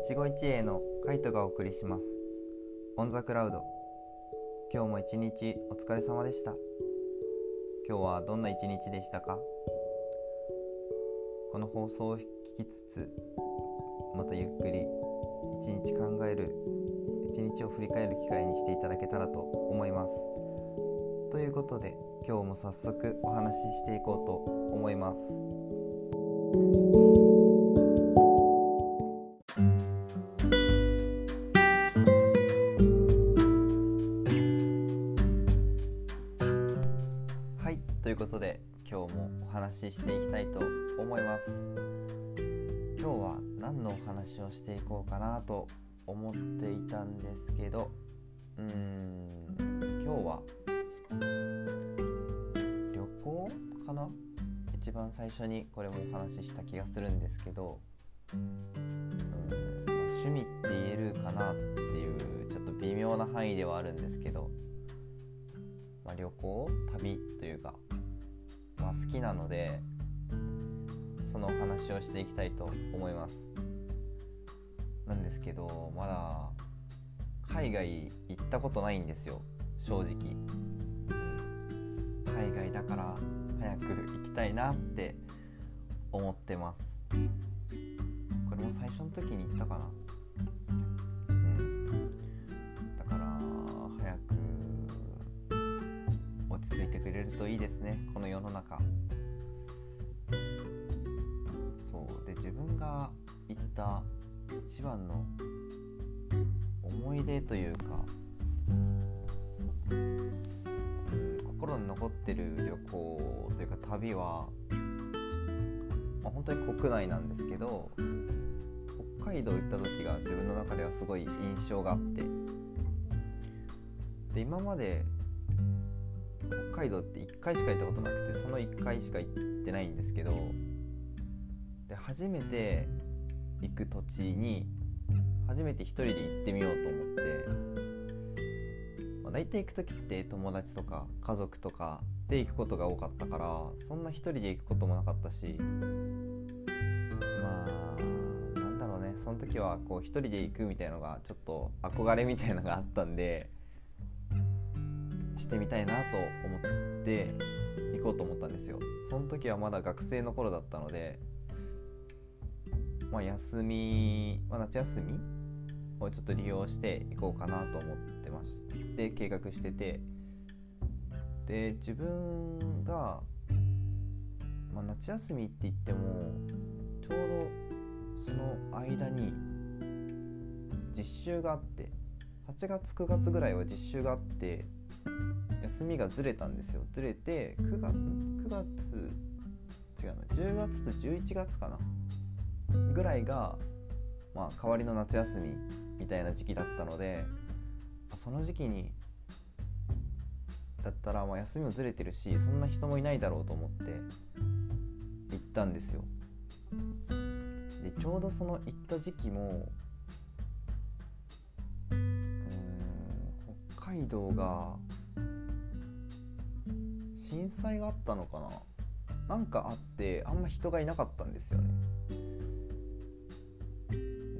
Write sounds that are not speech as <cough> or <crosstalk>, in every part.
一期一会のカイトがお送りします。オンザクラウド。今日も一日お疲れ様でした。今日はどんな一日でしたか？この放送を聞きつつまたゆっくり一日考える一日を振り返る機会にしていただけたらと思います。ということで今日も早速お話ししていこうと思います。話ししていきたいと思います。今日は何のお話をしていこうかなと思っていたんですけどうーん今日は旅行かな？一番最初にこれもお話しした気がするんですけどうん、まあ趣味って言えるかなっていうちょっと微妙な範囲ではあるんですけど、まあ、旅行？旅というか、まあ、好きなのでそのお話をしていきたいと思います。なんですけどまだ海外行ったことないんですよ正直、海外だから早く行きたいなって思ってます。これも最初の時に言ったかな。れるといいですねこの世の中。そうで自分が行った一番の思い出というか、うん心に残ってる旅行というか旅は、まあ、本当に国内なんですけど北海道行った時が自分の中ではすごい印象があってで今まで北海道って1回しか行ったことなくてその1回しか行ってないんですけどで初めて行く土地に初めて一人で行ってみようと思って、まあ、大体行く時って友達とか家族とかで行くことが多かったからそんな一人で行くこともなかったしまあなんだろうね。その時はこう一人で行くみたいのがちょっと憧れみたいのがあったんでしてみたいなと思って行こうと思ったんですよ。その時はまだ学生の頃だったのでまあ休み、まあ、夏休みをちょっと利用して行こうかなと思ってまして計画してて。で自分が、まあ、夏休みって言ってもちょうどその間に実習があって8月9月ぐらいは実習があって休みがずれたんですよ。ずれて9月 ,9 月違うな10月と11月かな。ぐらいが、まあ、代わりの夏休みみたいな時期だったのでその時期にだったらまあ休みもずれてるしそんな人もいないだろうと思って行ったんですよ。でちょうどその行った時期も北海道が震災があったのかななんかあってあんま人がいなかったんですよね。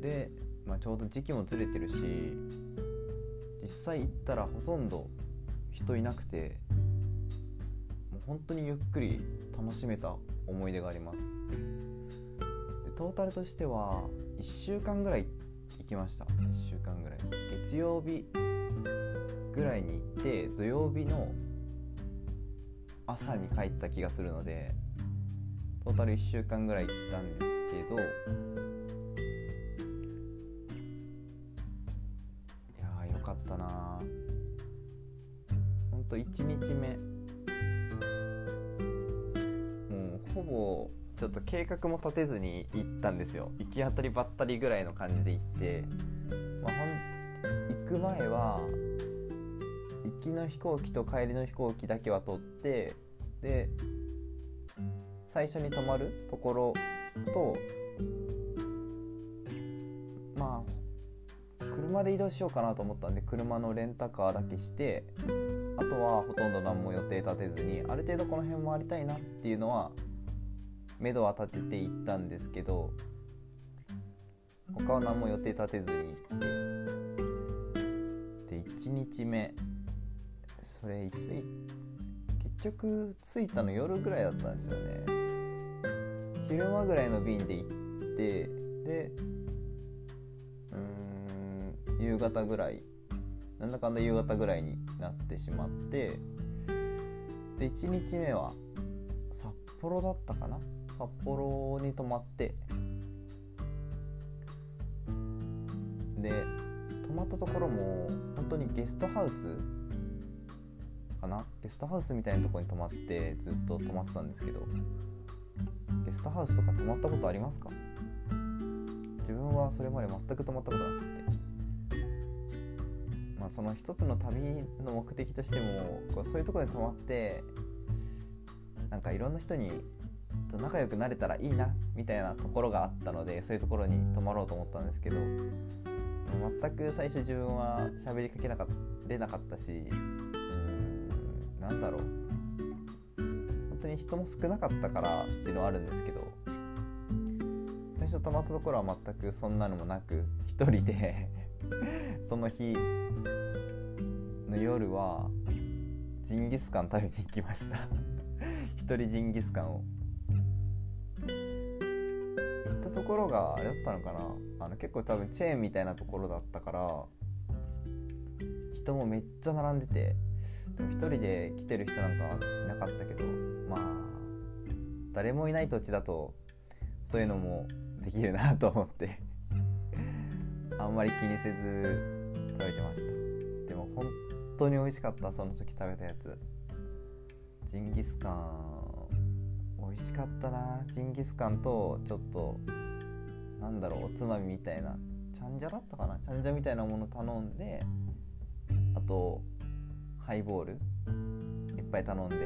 で、まあ、ちょうど時期もずれてるし実際行ったらほとんど人いなくてもう本当にゆっくり楽しめた思い出があります。でトータルとしては1週間ぐらい行きました。1週間ぐらい。月曜日ぐらいに行って土曜日の朝に帰った気がするのでトータル1週間ぐらい行ったんですけどいやーよかったな。ほんと1日目。もうほぼちょっと計画も立てずに行ったんですよ。行き当たりばったりぐらいの感じで行って、まあ、ほん行く前は行きの飛行機と帰りの飛行機だけは取ってで最初に泊まるところとまあ車で移動しようかなと思ったんで車のレンタカーだけしてあとはほとんど何も予定立てずにある程度この辺回りたいなっていうのは目処は立てていったんですけど他は何も予定立てずに行ってで1日目それいつい結局着いたの夜ぐらいだったんですよね。昼間ぐらいの便で行ってでうん夕方ぐらいなんだかんだ夕方ぐらいになってしまってで1日目は札幌だったかな？札幌に泊まってで泊まったところも本当にゲストハウスかな。ゲストハウスみたいなとこに泊まってずっと泊まってたんですけど。ゲストハウスとか泊まったことありますか？自分はそれまで全く泊まったことなくて。まあその一つの旅の目的としてもこうそういうところに泊まってなんかいろんな人にと仲良くなれたらいいなみたいなところがあったのでそういうところに泊まろうと思ったんですけど。全く最初自分は喋りかけなかれなかったしなんだろう。本当に人も少なかったからっていうのはあるんですけど最初泊まったところは全くそんなのもなく一人で <laughs> その日の夜はジンギスカン食べに行きました。一人ジンギスカンを。行ったところがあれだったのかな。あの結構多分チェーンみたいなところだったから人もめっちゃ並んでてでも一人で来てる人なんかいなかったけどまあ誰もいない土地だとそういうのもできるなと思って <laughs> あんまり気にせず食べてました。でも本当に美味しかったその時食べたやつ。ジンギスカン。美味しかったな。ジンギスカンとちょっとなんだろうおつまみみたいなチャンジャだったかな？チャンジャみたいなもの頼んであとハイボールいっぱい頼んで。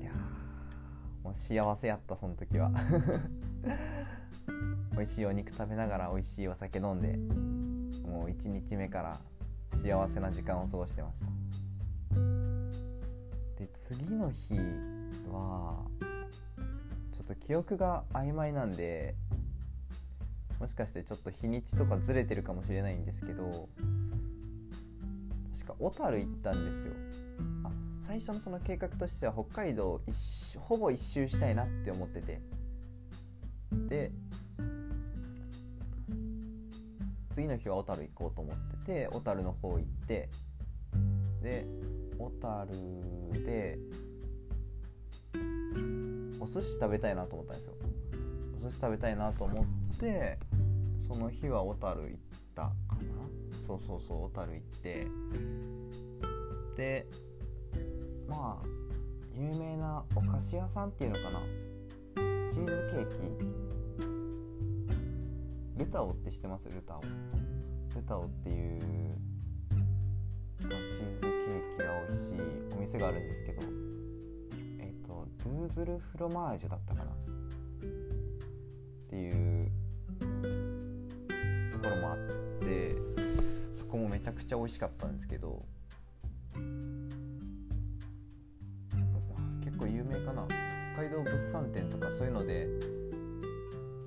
いやもう幸せやったその時は。<laughs> 美味しいお肉食べながら美味しいお酒飲んで。もう1日目から幸せな時間を過ごしてました。で次の日はちょっと記憶が曖昧なんでもしかしてちょっと日にちとかずれてるかもしれないんですけどか小樽行ったんですよ。あ最初のその計画としては北海道一ほぼ一周したいなって思ってて。で次の日は小樽行こうと思ってて小樽の方行ってで小樽でお寿司食べたいなと思ったんですよ。お寿司食べたいなと思ってその日は小樽行ったかなそうそうそう小樽行って。でまあ有名なお菓子屋さんっていうのかな。チーズケーキ。ルタオって知ってます？ルタオ。ルタオっていうチーズケーキが美味しいお店があるんですけど。えっ、とドゥーブルフロマージュだったかな。っていうところもあって。こもめちゃくちゃ美味しかったんですけど結構有名かな。北海道物産展とかそういうので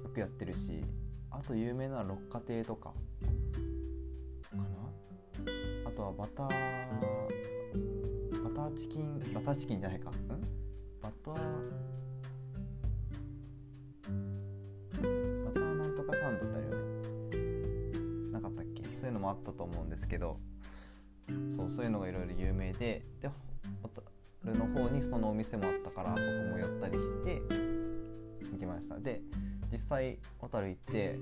よくやってるしあと有名な六花亭とかかな？あとはバターバターチキンバターチキンじゃないか。ん？バターもあったと思うんですけどそうそういうのがいろいろ有名ででホタルの方にそのお店もあったからそこも寄ったりして行きました。で実際小樽行って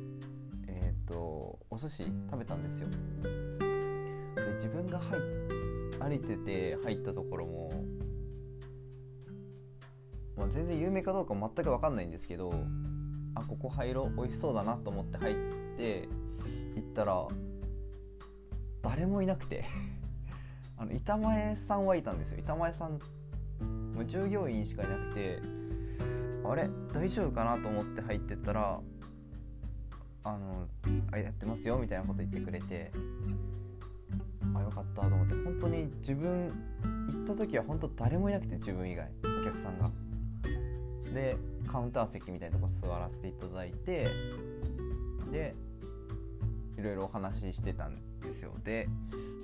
えっ、とお寿司食べたんですよ。で自分が入歩いてて入ったところも、まあ、全然有名かどうか全く分かんないんですけどあここ入ろう美味しそうだなと思って入って行ったら誰もいなくて。<laughs> あの板前さんはいたんですよ。板前さんもう従業員しかいなくて。あれ大丈夫かなと思って入ってったらあのあやってますよみたいなこと言ってくれて。あよかったと思って。本当に自分行った時は本当誰もいなくて自分以外お客さんが。でカウンター席みたいなとこ座らせていただいて。でいろいろお話ししてたんですよ。で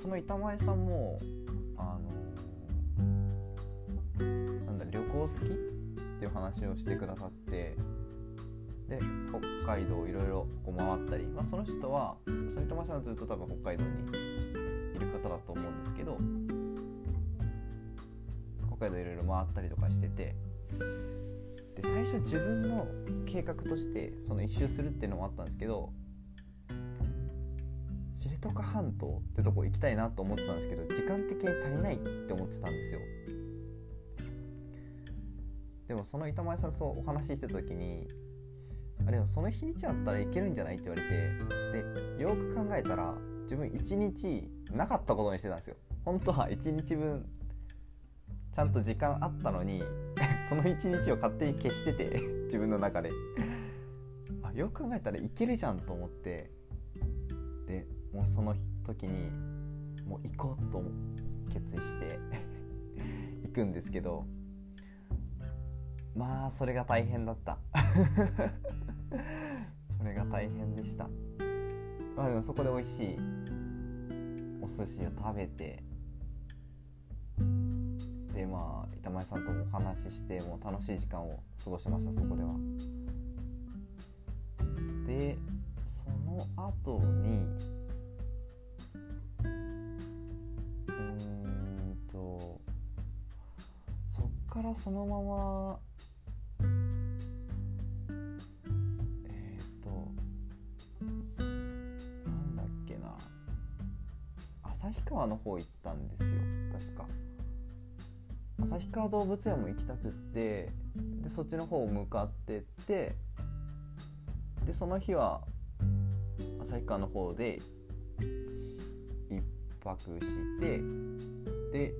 その板前さんもあのなんだ旅行好きっていう話をしてくださってで北海道いろいろ回ったり、まあ、その人はその板前さんはずっと多分北海道にいる方だと思うんですけど北海道いろいろ回ったりとかしててで最初自分の計画としてその一周するっていうのもあったんですけど知床半島ってとこ行きたいなと思ってたんですけど時間的に足りないって思ってたんですよ。でもその板前さんとお話ししてた時にあれその日にちあったらいけるんじゃないって言われてでよく考えたら自分1日なかったことにしてたんですよ。本当は1日分ちゃんと時間あったのに <laughs> その1日を勝手に消してて自分の中で。あよく考えたらいけるじゃんと思ってもうその時にもう行こうと決意して <laughs> 行くんですけどまあそれが大変だった。<laughs> それが大変でした。まあでもそこで美味しいお寿司を食べてでまあ板前さんともお話ししてもう楽しい時間を過ごしましたそこでは。でその後そのままえっ、となんだっけな。旭川の方行ったんですよ確か。旭川動物園も行きたくってでそっちの方向かってってでその日は旭川の方で一泊してで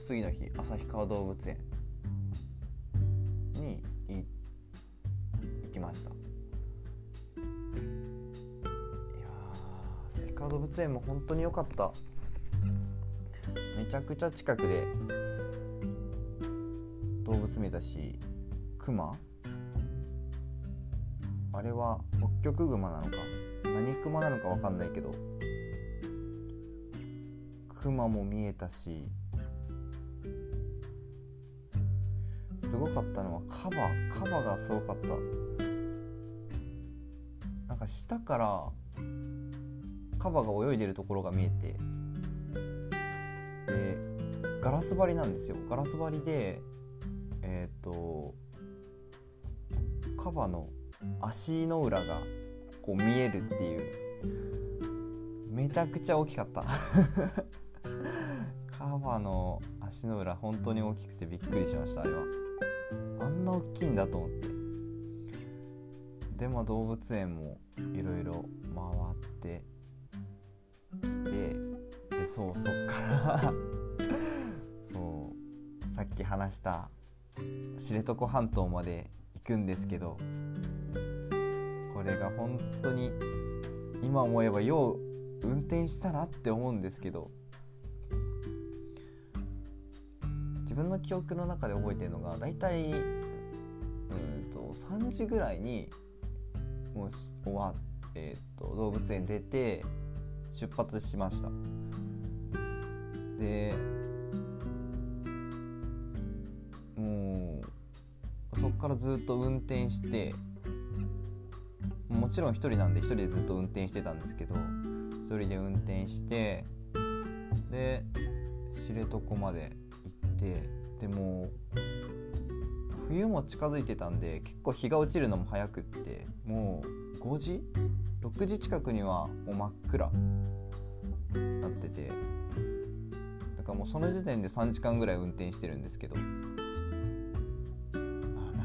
次の日旭川動物園物園も本当に良かった。めちゃくちゃ近くで動物見えたしクマあれは北極熊なのか？何クマなのか分かんないけどクマも見えたしすごかったのはカバカバがすごかった。なんか下からカバが泳いでるところが見えてでガラス張りなんですよ。ガラス張りでえっ、とカバの足の裏がこう見えるっていう。めちゃくちゃ大きかった。<laughs> カバの足の裏本当に大きくてびっくりしましたあれは。あんな大きいんだと思って。でも動物園もいろいろ回っててでそうそっから <laughs> そうさっき話した知床半島まで行くんですけどこれが本当に今思えばよう運転したなって思うんですけど自分の記憶の中で覚えてるのが大体うんと3時ぐらいにもう終わえー、と動物園出て出発しました。でもうそっからずっと運転してもちろん1人なんで1人でずっと運転してたんですけど1人で運転してで知床まで行ってでも冬も近づいてたんで結構日が落ちるのも早くってもう5時？6時近くにはもう真っ暗なっててだからもうその時点で3時間ぐらい運転してるんですけどあ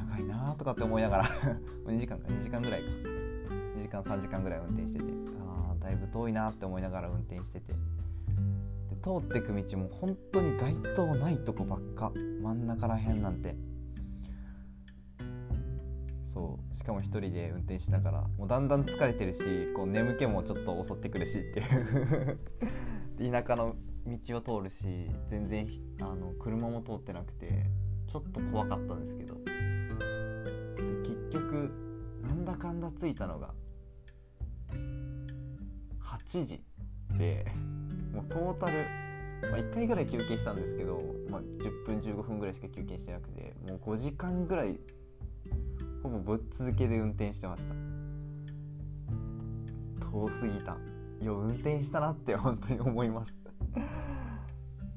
長いなとかって思いながら <laughs> 2時間か2時間ぐらいか。2時間3時間ぐらい運転しててあだいぶ遠いなって思いながら運転してて。で通ってく道も本当に街灯ないとこばっか真ん中らへんなんてそう。しかも一人で運転しながらもうだんだん疲れてるしこう眠気もちょっと襲ってくるしっていう。<laughs> 田舎の道を通るし全然あの車も通ってなくてちょっと怖かったんですけど。で結局なんだかんだ着いたのが8時でもうトータル、まあ、1回ぐらい休憩したんですけど、まあ、10分15分ぐらいしか休憩してなくてもう5時間ぐらいほぼぶっ続けで運転してました。遠すぎた。よ運転したなって本当に思います。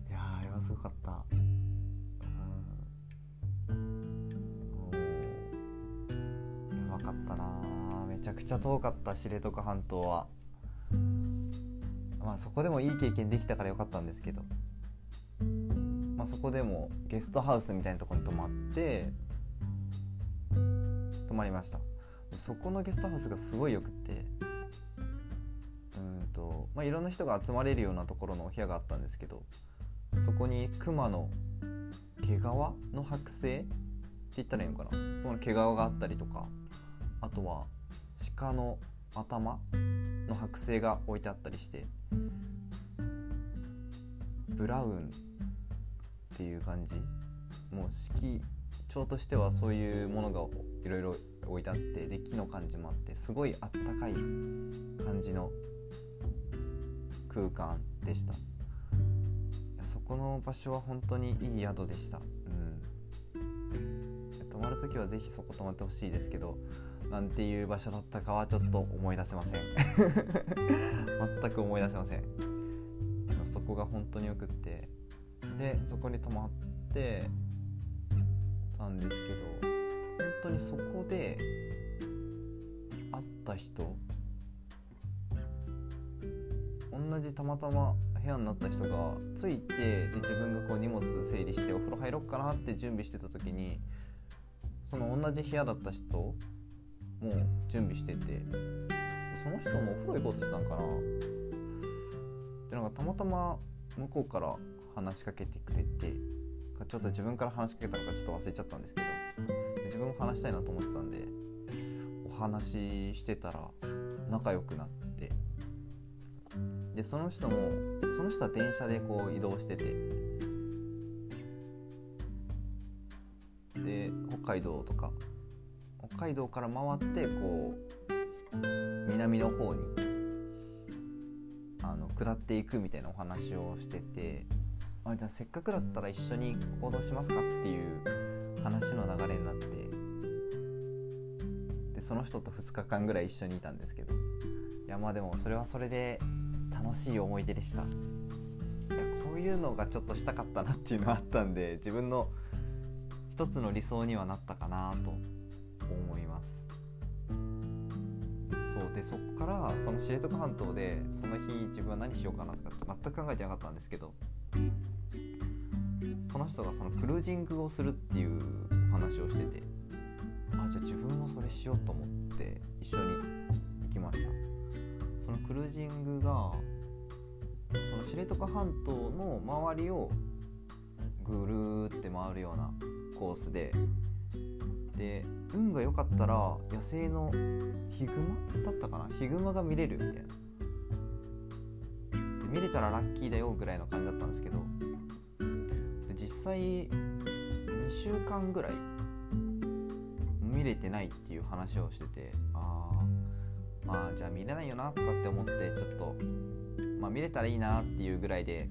いやあれはすごかった。うん。やばかったなめちゃくちゃ遠かった知床半島は。まあそこでもいい経験できたからよかったんですけど。まあそこでもゲストハウスみたいなとこに泊まって泊まりました。そこのゲストハウスがすごいよくって。うんとまあいろんな人が集まれるようなところのお部屋があったんですけどそこに熊の毛皮の剥製って言ったらいいのかな？この毛皮があったりとかあとは鹿の頭の剥製が置いてあったりしてブラウンっていう感じ。もう色調としてはそういうものがいろいろ置いてあってで木の感じもあってすごいあったかい感じの空間でした。そこの場所は本当にいい宿でした、うん、泊まる時は是非そこ泊まってほしいですけどなんていう場所だったかはちょっと思い出せません。<laughs> 全く思い出せません。でもそこが本当によくって。でそこに泊まってたんですけど本当にそこで会った人同じたまたま部屋になった人が着いてで自分がこう荷物整理してお風呂入ろっかなって準備してた時にその同じ部屋だった人も準備しててその人もお風呂行こうとしてたんかな。でなんかたまたま向こうから話しかけてくれてちょっと自分から話しかけたのかちょっと忘れちゃったんですけど自分も話したいなと思ってたんでお話ししてたら仲良くなってでその人もその人は電車でこう移動しててで北海道とか北海道から回ってこう南の方にあの下っていくみたいなお話をしててあじゃあせっかくだったら一緒に行動しますかっていう話の流れになって。でその人と2日間ぐらい一緒にいたんですけど。いやまあでもそれはそれで楽しい思い出でした。いやこういうのがちょっとしたかったなっていうのがあったんで自分の一つの理想にはなったかなと思います。そうでそっからその知床半島でその日自分は何しようかなとかって全く考えてなかったんですけどその人がそのクルージングをするっていう話をしててあじゃあ自分もそれしようと思って一緒に行きました。そのクルージングがその知床半島の周りをぐるって回るようなコースでで運が良かったら野生のヒグマだったかな？ヒグマが見れるみたいな。見れたらラッキーだよぐらいの感じだったんですけど際2週間ぐらい見れてないっていう話をしててああまあじゃあ見れないよなとかって思ってちょっと、まあ、見れたらいいなっていうぐらいで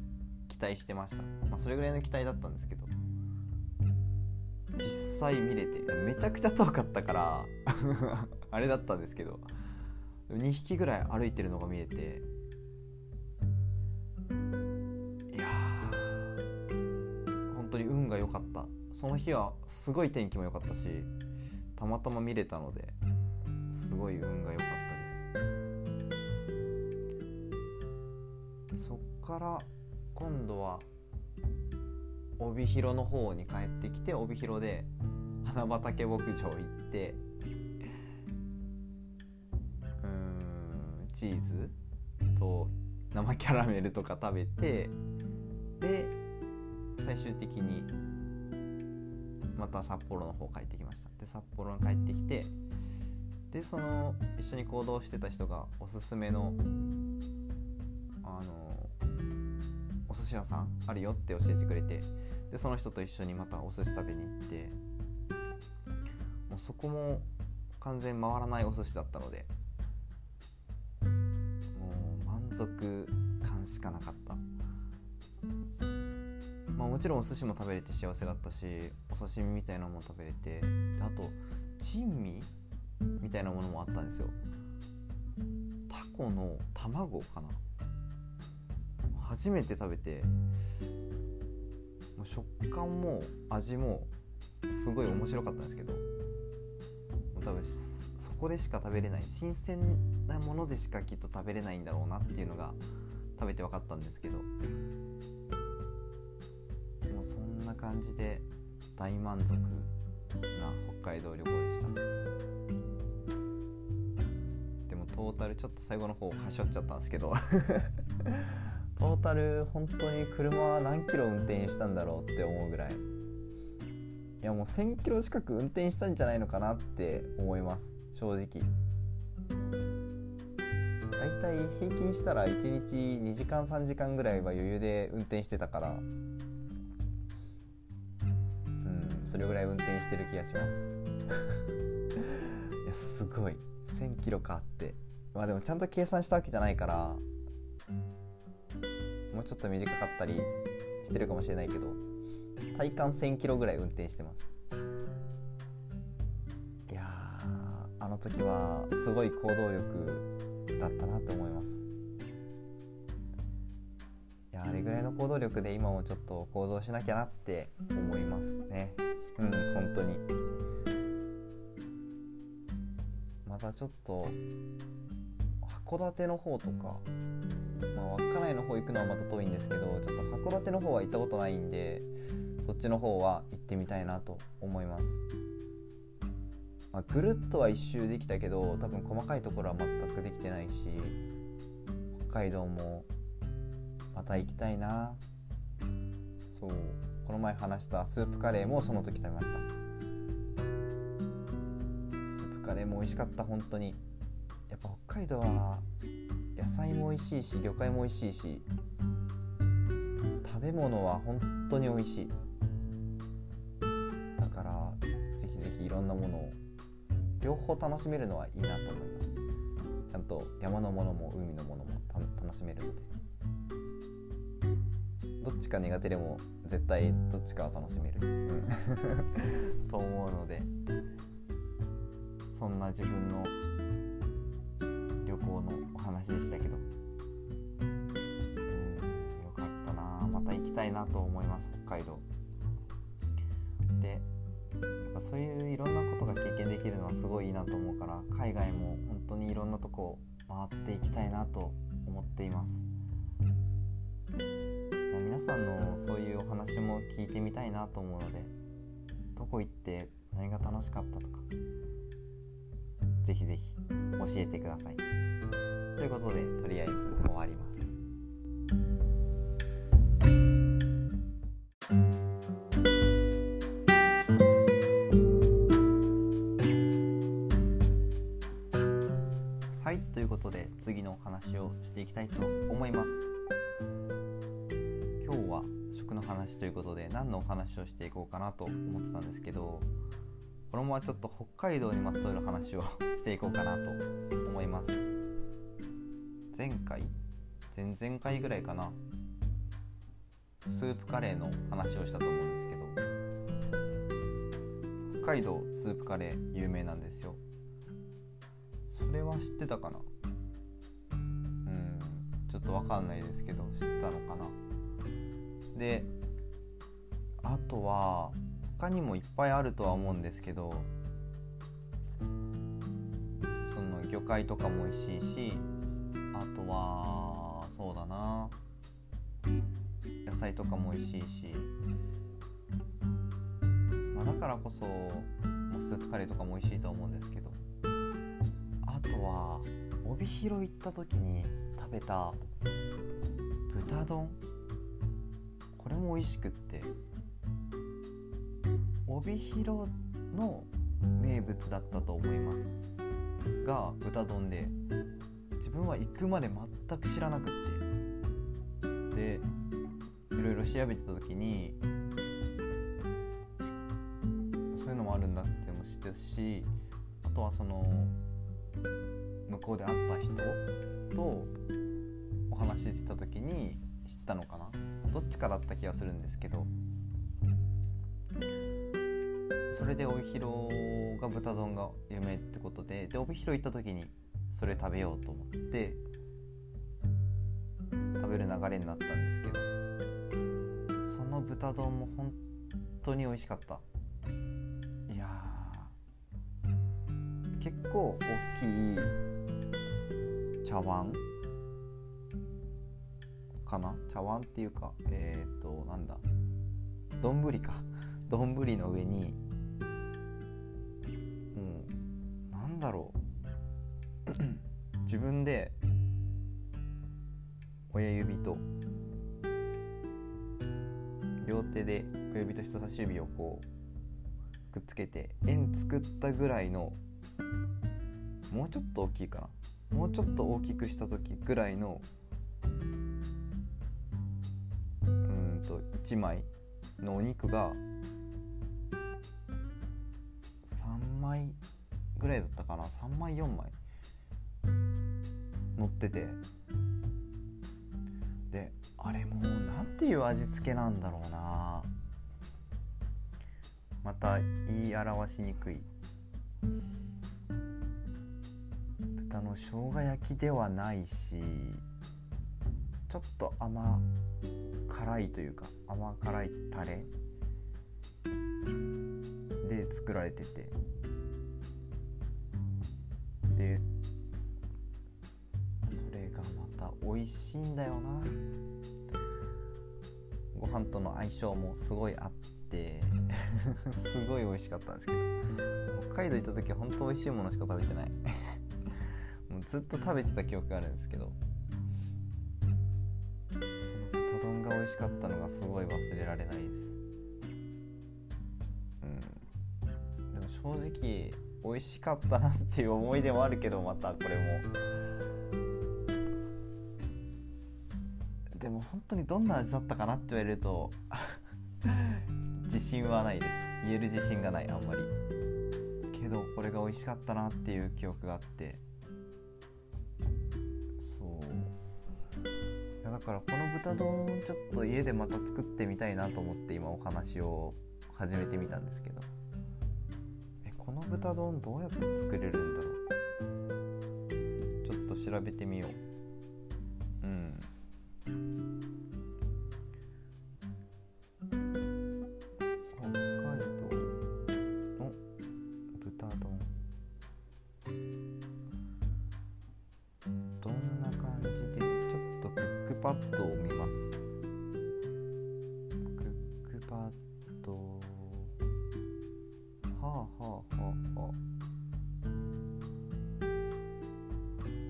期待してました、まあ、それぐらいの期待だったんですけど実際見れてめちゃくちゃ遠かったから <laughs> あれだったんですけど2匹ぐらい歩いてるのが見えてかった。その日はすごい天気も良かったしたまたま見れたのですごい運が良かったです。そっから今度は帯広の方に帰ってきて帯広で花畑牧場行ってうんチーズと生キャラメルとか食べてで最終的にまた札幌の方帰ってきました。で札幌に帰ってきてでその一緒に行動してた人がおすすめのあのお寿司屋さんあるよって教えてくれてでその人と一緒にまたお寿司食べに行ってもうそこも完全回らないお寿司だったのでもう満足感しかなかった。まあもちろんお寿司も食べれて幸せだったしお刺身みたいなものも食べれてあと珍味みたいなものもあったんですよ。タコの卵かな。初めて食べてもう食感も味もすごい面白かったんですけどもう多分そこでしか食べれない新鮮なものでしかきっと食べれないんだろうなっていうのが食べて分かったんですけど感じで大満足な北海道旅行でした。でもトータルちょっと最後の方はしょっちゃったんですけど。<laughs> トータル本当に車は何キロ運転したんだろうって思うぐらい。いやもう1000キロ近く運転したんじゃないのかなって思います。正直。だいたい平均したら1日2時間3時間ぐらいは余裕で運転してたから。それぐらい運転してる気がします。<laughs> いやすごい。1000キロかって。まあでもちゃんと計算したわけじゃないからもうちょっと短かったりしてるかもしれないけど体感1000キロぐらい運転してます。いやあの時はすごい行動力だったなと思います。いやあれぐらいの行動力で今もちょっと行動しなきゃなって思いますね。うん本当に。またちょっと函館の方とかまあ、稚内の方行くのはまた遠いんですけどちょっと函館の方は行ったことないんでそっちの方は行ってみたいなと思います、まあ、ぐるっとは一周できたけど多分細かいところは全くできてないし北海道もまた行きたいな。そう。この前話したスープカレーもその時食べました。スープカレーも美味しかった本当に。やっぱ北海道は野菜も美味しいし魚介も美味しいし食べ物は本当に美味しい。だからぜひぜひいろんなものを両方楽しめるのはいいなと思います。ちゃんと山のものも海のものも楽しめるので。どっちか苦手でも絶対どっちかは楽しめる、うん、<laughs> と思うのでそんな自分の旅行のお話でしたけど。うんよかったな。また行きたいなと思います北海道。でやっぱそういういろんなことが経験できるのはすごいいいなと思うから海外も本当にいろんなとこ回っていきたいなと思っています。皆さんのそういうお話も聞いてみたいなと思うのでどこ行って何が楽しかったとかぜひぜひ教えてください。ということでとりあえず終わりますはいということで次のお話をしていきたいと思います話ということで何のお話をしていこうかなと思ってたんですけどこのままちょっと北海道にまつわる話をしていこうかなと思います。前回？前々回ぐらいかな。スープカレーの話をしたと思うんですけど北海道スープカレー有名なんですよ。それは知ってたかな？うんちょっと分かんないですけど知ったのかな？であとは他にもいっぱいあるとは思うんですけどその魚介とかも美味しいしあとはそうだな野菜とかも美味しいし、まあ、だからこそ、まあ、スープカレーとかも美味しいと思うんですけどあとは帯広行った時に食べた豚丼これも美味しくって帯広の名物だったと思いますが豚丼で自分は行くまで全く知らなくって。でいろいろ調べてた時にそういうのもあるんだってもしたしあとはその向こうで会った人とお話ししてた時に知ったのかな。どっちかだった気がするんですけど。それで帯広が豚丼が有名ってことでで帯広行った時にそれ食べようと思って食べる流れになったんですけどその豚丼も本当に美味しかった。いや結構大きい茶碗かな？茶碗っていうかえっ、ー、となんだ？丼か。丼の上にだろう。自分で親指と両手で親指と人差し指をこうくっつけて円作ったぐらいのもうちょっと大きいかな。もうちょっと大きくした時ぐらいのうんと1枚のお肉が3枚ぐらいだったかな？3枚4枚。乗ってて。であれもう何ていう味付けなんだろうな。また言い表しにくい。豚の生姜焼きではないしちょっと甘辛いというか甘辛いタレで作られてて。でそれがまた美味しいんだよな。ご飯との相性もすごいあって <laughs> すごい美味しかったんですけど。北海道行った時は本当美味しいものしか食べてない。<laughs> もうずっと食べてた記憶があるんですけど。その豚丼が美味しかったのがすごい忘れられないです。うん。でも正直美味しかったなっていう思い出もあるけどまたこれも。でも本当にどんな味だったかなって言われると <laughs> 自信はないです。言える自信がないあんまり。けどこれが美味しかったなっていう記憶があって。そう。いやだからこの豚丼ちょっと家でまた作ってみたいなと思って今お話を始めてみたんですけど。豚丼どうやって作れるんだろう。ちょっと調べてみよう。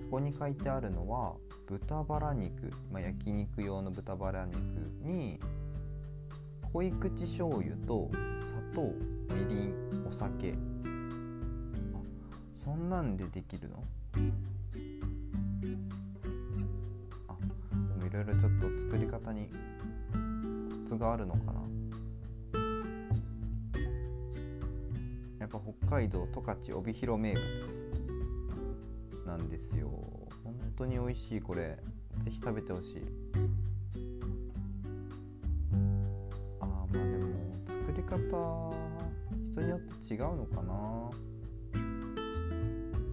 ここに書いてあるのは豚バラ肉、まあ、焼肉用の豚バラ肉に濃い口醤油と砂糖みりんお酒。あそんなんでできるの？あでもいろいろちょっと作り方にコツがあるのかな。やっぱ北海道十勝帯広名物。なんですよ。本当に美味しいこれ。ぜひ食べてほしい。あまあでも作り方人によって違うのかな。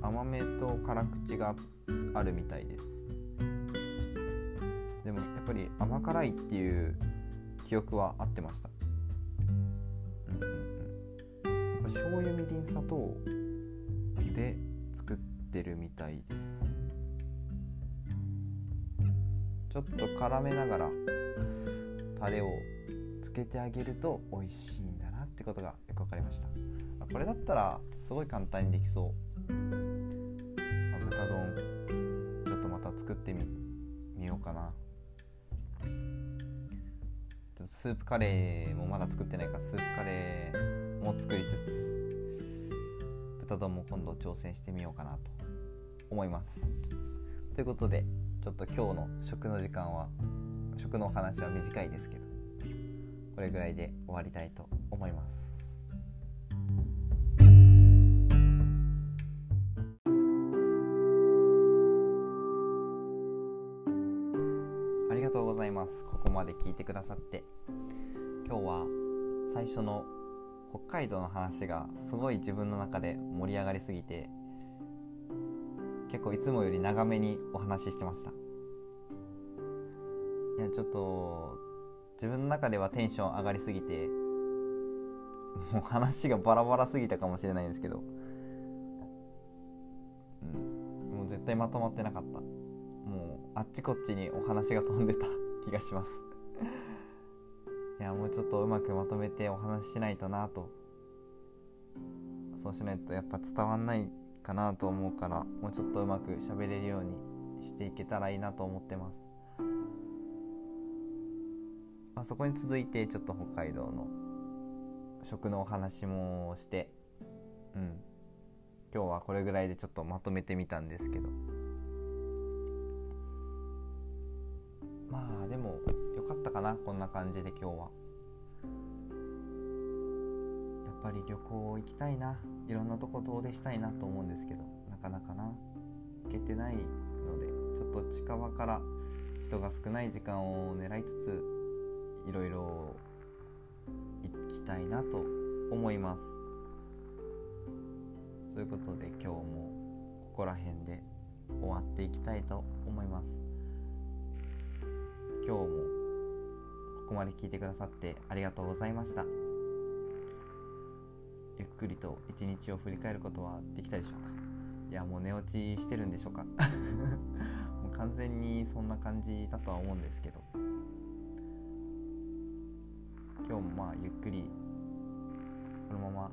甘めと辛口があるみたいです。でもやっぱり甘辛いっていう記憶は合ってました。うんうんうん。やっぱ醤油みりん砂糖ってるみたいです。ちょっと絡めながらタレをつけてあげると美味しいんだなってことがよく分かりました。これだったらすごい簡単にできそう。豚丼ちょっとまた作ってみみようかな。スープカレーもまだ作ってないからスープカレーも作りつつ豚丼も今度挑戦してみようかなと。思います。ということでちょっと今日の食の時間は食のお話は短いですけどこれぐらいで終わりたいと思います。ありがとうございますここまで聞いてくださって今日は最初の北海道の話がすごい自分の中で盛り上がりすぎて結構いつもより長めにお話ししてました。いやちょっと自分の中ではテンション上がりすぎてもう話がバラバラすぎたかもしれないんですけど、うん、もう絶対まとまってなかった。もうあっちこっちにお話が飛んでた <laughs> 気がします。いやもうちょっとうまくまとめてお話ししないとなと。そうしないとやっぱ伝わんないかなと思うからもうちょっとうまく喋れるようにしていけたらいいなと思ってます。まあ、そこに続いてちょっと北海道の食のお話もしてうん。今日はこれぐらいでちょっとまとめてみたんですけど。まあでもよかったかなこんな感じで今日は。ぱり旅行行きたいないろんなとこ遠出したいなと思うんですけどなかなかな行けてないのでちょっと近場から人が少ない時間を狙いつついろいろ行きたいなと思います。ということで今日もここら辺で終わっていきたいと思います。今日もここまで聞いてくださってありがとうございました。ゆっくりと一日を振り返ることはできたでしょうか？いやもう寝落ちしてるんでしょうか？<laughs> もう完全にそんな感じだとは思うんですけど。今日もまあゆっくりこのまま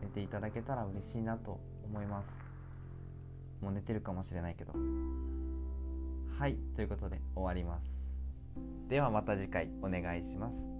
寝ていただけたら嬉しいなと思います。もう寝てるかもしれないけど。はいということで終わります。ではまた次回お願いします。